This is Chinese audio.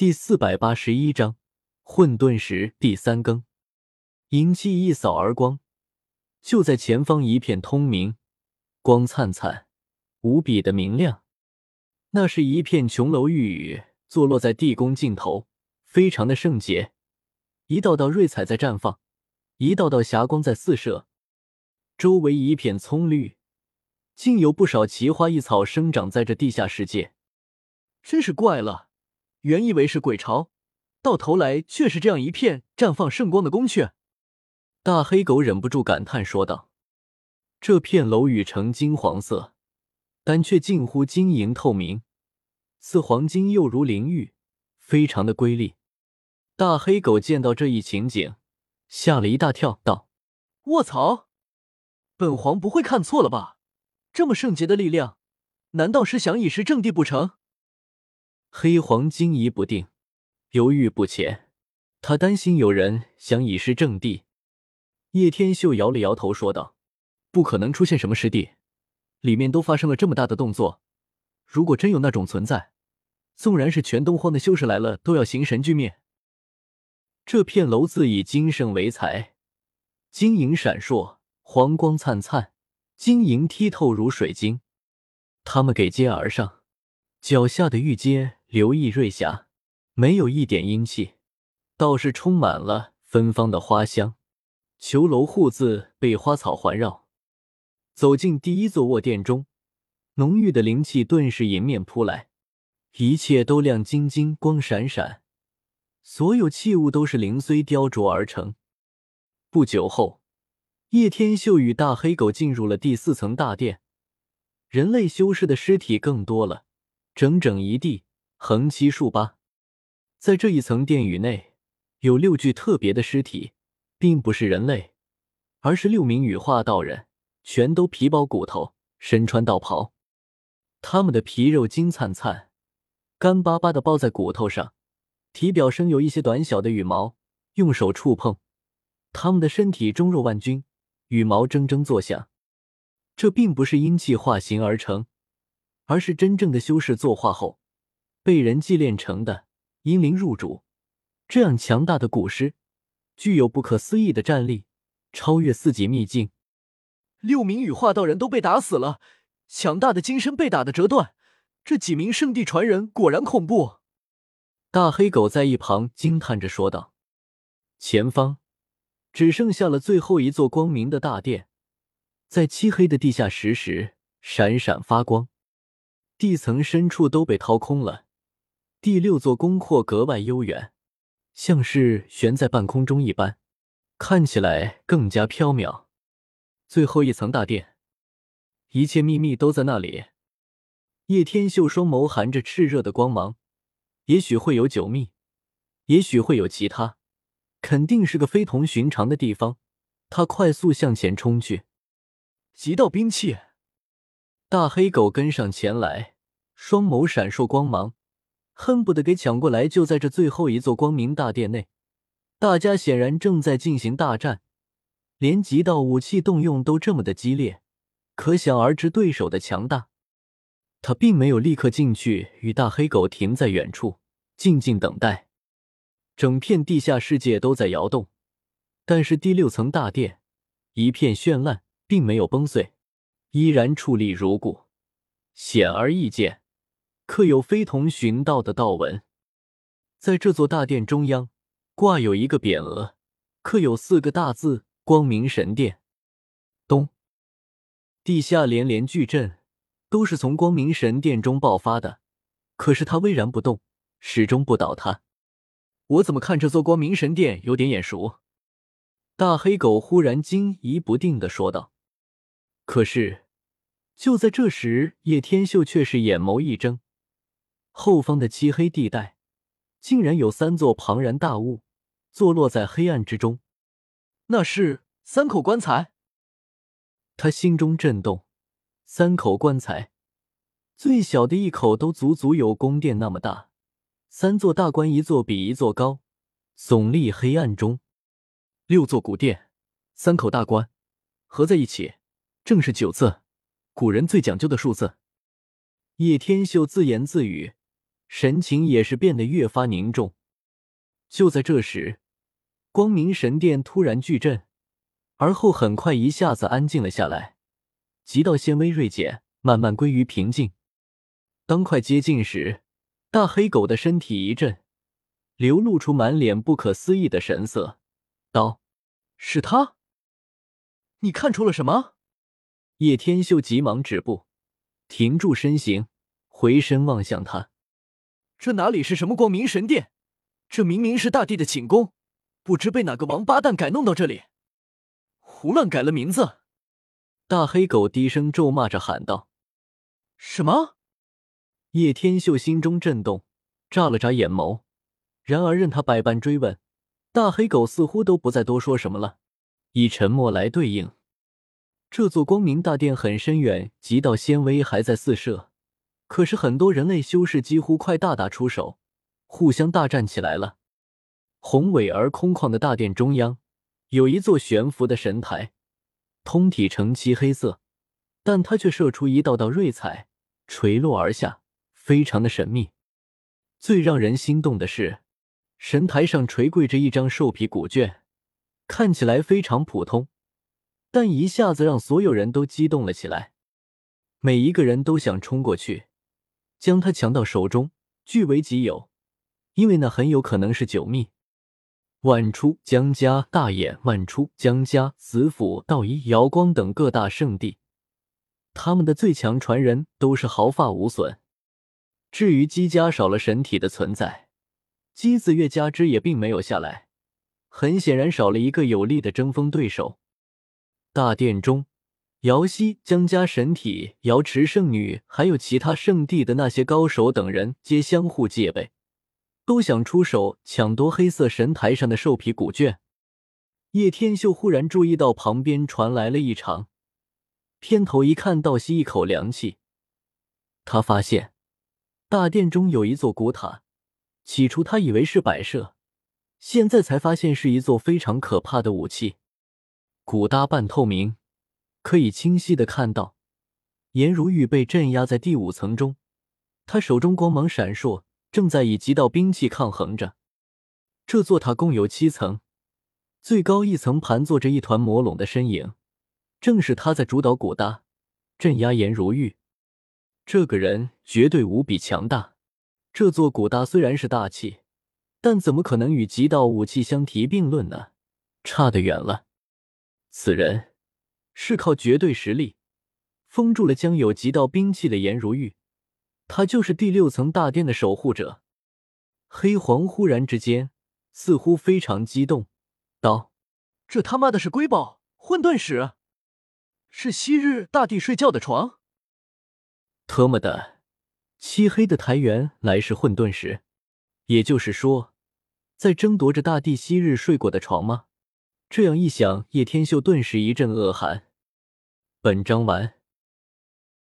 第四百八十一章混沌石第三更。银气一扫而光，就在前方一片通明，光灿灿，无比的明亮。那是一片琼楼玉宇，坐落在地宫尽头，非常的圣洁。一道道瑞彩在绽放，一道道霞光在四射。周围一片葱绿，竟有不少奇花异草生长在这地下世界。真是怪了。原以为是鬼巢，到头来却是这样一片绽放圣光的宫阙。大黑狗忍不住感叹说道：“这片楼宇呈金黄色，但却近乎晶莹透明，似黄金又如灵玉，非常的瑰丽。”大黑狗见到这一情景，吓了一大跳，道：“卧槽！本皇不会看错了吧？这么圣洁的力量，难道是想以示正地不成？”黑皇惊疑不定，犹豫不前。他担心有人想以示正地。叶天秀摇了摇头，说道：“不可能出现什么师弟，里面都发生了这么大的动作。如果真有那种存在，纵然是全东荒的修士来了，都要形神俱灭。”这片楼子以金圣为材，晶莹闪烁，黄光灿灿，晶莹剔透如水晶。他们给接而上，脚下的玉阶。流溢瑞霞，没有一点阴气，倒是充满了芬芳的花香。囚楼户字被花草环绕，走进第一座卧殿中，浓郁的灵气顿时迎面扑来，一切都亮晶晶、光闪闪，所有器物都是灵髓雕琢而成。不久后，叶天秀与大黑狗进入了第四层大殿，人类修士的尸体更多了，整整一地。横七竖八，在这一层殿宇内，有六具特别的尸体，并不是人类，而是六名羽化道人，全都皮包骨头，身穿道袍。他们的皮肉金灿灿，干巴巴的包在骨头上，体表生有一些短小的羽毛，用手触碰，他们的身体中肉万钧，羽毛铮铮作响。这并不是阴气化形而成，而是真正的修士作化后。被人祭炼成的阴灵入主，这样强大的古尸，具有不可思议的战力，超越四级秘境。六名羽化道人都被打死了，强大的金身被打的折断。这几名圣地传人果然恐怖。大黑狗在一旁惊叹着说道：“前方只剩下了最后一座光明的大殿，在漆黑的地下石时闪闪发光，地层深处都被掏空了。”第六座宫廓格外悠远，像是悬在半空中一般，看起来更加飘渺。最后一层大殿，一切秘密都在那里。叶天秀双眸含着炽热的光芒，也许会有九秘，也许会有其他，肯定是个非同寻常的地方。他快速向前冲去，极道兵器。大黑狗跟上前来，双眸闪烁光芒。恨不得给抢过来！就在这最后一座光明大殿内，大家显然正在进行大战，连极道武器动用都这么的激烈，可想而知对手的强大。他并没有立刻进去，与大黑狗停在远处，静静等待。整片地下世界都在摇动，但是第六层大殿一片绚烂，并没有崩碎，依然矗立如故，显而易见。刻有非同寻道的道纹，在这座大殿中央挂有一个匾额，刻有四个大字“光明神殿”。咚！地下连连巨震，都是从光明神殿中爆发的。可是它巍然不动，始终不倒塌。我怎么看这座光明神殿有点眼熟？大黑狗忽然惊疑不定的说道。可是就在这时，叶天秀却是眼眸一睁。后方的漆黑地带，竟然有三座庞然大物坐落在黑暗之中。那是三口棺材。他心中震动。三口棺材，最小的一口都足足有宫殿那么大。三座大棺，一座比一座高，耸立黑暗中。六座古殿，三口大棺，合在一起，正是九字，古人最讲究的数字。叶天秀自言自语。神情也是变得越发凝重。就在这时，光明神殿突然巨震，而后很快一下子安静了下来，极道纤维锐减，慢慢归于平静。当快接近时，大黑狗的身体一震，流露出满脸不可思议的神色，道：“是他？你看出了什么？”叶天秀急忙止步，停住身形，回身望向他：“这哪里是什么光明神殿？这明明是大帝的寝宫，不知被哪个王八蛋改弄到这里，胡乱改了名字。”大黑狗低声咒骂着喊道：“什么？”叶天秀心中震动，眨了眨眼眸。然而，任他百般追问，大黑狗似乎都不再多说什么了，以沉默来对应。这座光明大殿很深远，极道纤维还在四射，可是很多人类修士几乎快大打出手，互相大战起来了。宏伟而空旷的大殿中央，有一座悬浮的神台，通体呈漆黑色，但它却射出一道道瑞彩，垂落而下。非常的神秘，最让人心动的是，神台上垂跪着一张兽皮古卷，看起来非常普通，但一下子让所有人都激动了起来。每一个人都想冲过去，将它抢到手中，据为己有，因为那很有可能是九秘。万出、江家、大眼、万出、江家、子府、道一、瑶光等各大圣地，他们的最强传人都是毫发无损。至于姬家少了神体的存在，姬子月加之也并没有下来，很显然少了一个有力的争锋对手。大殿中，瑶溪、江家神体、瑶池圣女，还有其他圣地的那些高手等人，皆相互戒备，都想出手抢夺黑色神台上的兽皮古卷。叶天秀忽然注意到旁边传来了异常，偏头一看，倒吸一口凉气，他发现。大殿中有一座古塔，起初他以为是摆设，现在才发现是一座非常可怕的武器。古搭半透明，可以清晰的看到颜如玉被镇压在第五层中，他手中光芒闪烁，正在以极道兵器抗衡着。这座塔共有七层，最高一层盘坐着一团魔龙的身影，正是他在主导古搭，镇压颜如玉。这个人绝对无比强大。这座古搭虽然是大气，但怎么可能与极道武器相提并论呢？差得远了。此人是靠绝对实力封住了将有极道兵器的颜如玉，他就是第六层大殿的守护者。黑皇忽然之间似乎非常激动，道：“这他妈的是瑰宝混沌石，是昔日大帝睡觉的床。”特么的，漆黑的台原来是混沌石，也就是说，在争夺着大地昔日睡过的床吗？这样一想，叶天秀顿时一阵恶寒。本章完。